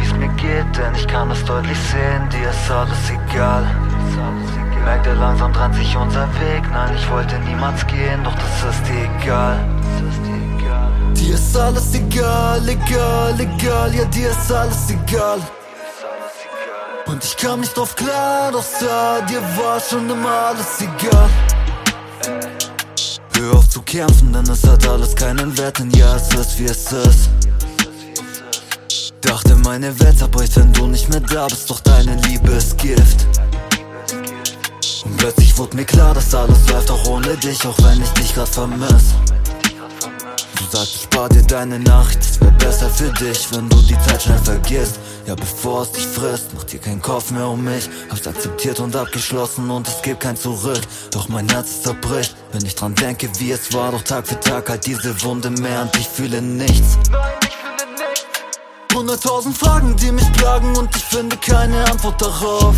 wie's mir geht, denn ich kann es deutlich sehen, dir ist alles egal. Merkt er langsam dran sich unser Weg, nein, ich wollte niemals gehen, doch das ist dir egal. Dir ist alles egal, egal, egal, ja dir ist alles egal. Und ich kam nicht drauf klar, doch sah, dir war schon immer alles egal. Hör auf zu kämpfen, denn es hat alles keinen Wert, denn ja, es ist wie es ist. Dachte, meine Welt zerbricht, wenn du nicht mehr da bist, doch deine Liebe ist Gift. Und plötzlich wurde mir klar, dass alles läuft auch ohne dich, auch wenn ich dich grad vermiss. Du sagst, ich spar dir deine Nacht, es wär besser für dich, wenn du die Zeit schnell vergisst. Ja, bevor es dich frisst, mach dir keinen Kopf mehr um mich. Hab's akzeptiert und abgeschlossen und es gibt kein Zurück. Doch mein Herz zerbricht, wenn ich dran denke, wie es war. Doch Tag für Tag halt diese Wunde mehr und ich fühle nichts. Hunderttausend Fragen, die mich plagen und ich finde keine Antwort darauf.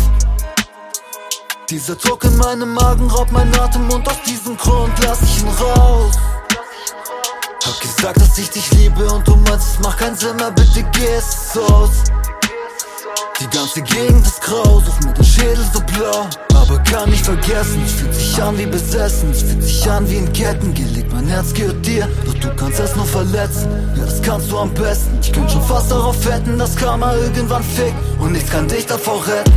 Dieser Druck in meinem Magen raubt mein Atem und aus diesem Grund lass ich ihn raus. Hab gesagt, dass ich dich liebe und du meinst, es macht keinen Sinn mehr, bitte geh es aus. Die ganze Gegend ist grau, such mir den Schädel so blau. Aber kann nicht vergessen, es fühlt sich an wie besessen, es fühlt sich an wie in Ketten gelegt. Mein Herz gehört dir, doch du kannst es nur verletzen. Ja, das kannst du am besten. Ich könnte schon fast darauf wetten, dass Karma irgendwann fickt und nichts kann dich davor retten.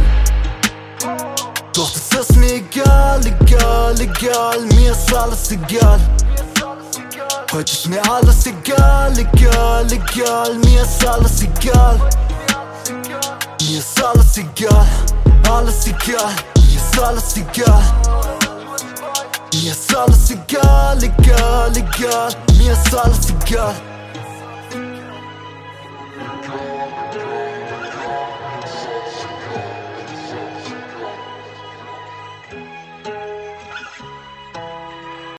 Doch das ist mir egal, egal, egal, mir ist alles egal. Heute ist mir alles egal, egal, egal, mir ist alles egal. Mir ist alles egal, alles egal, mir ist alles egal. Mir ist alles egal, egal, egal,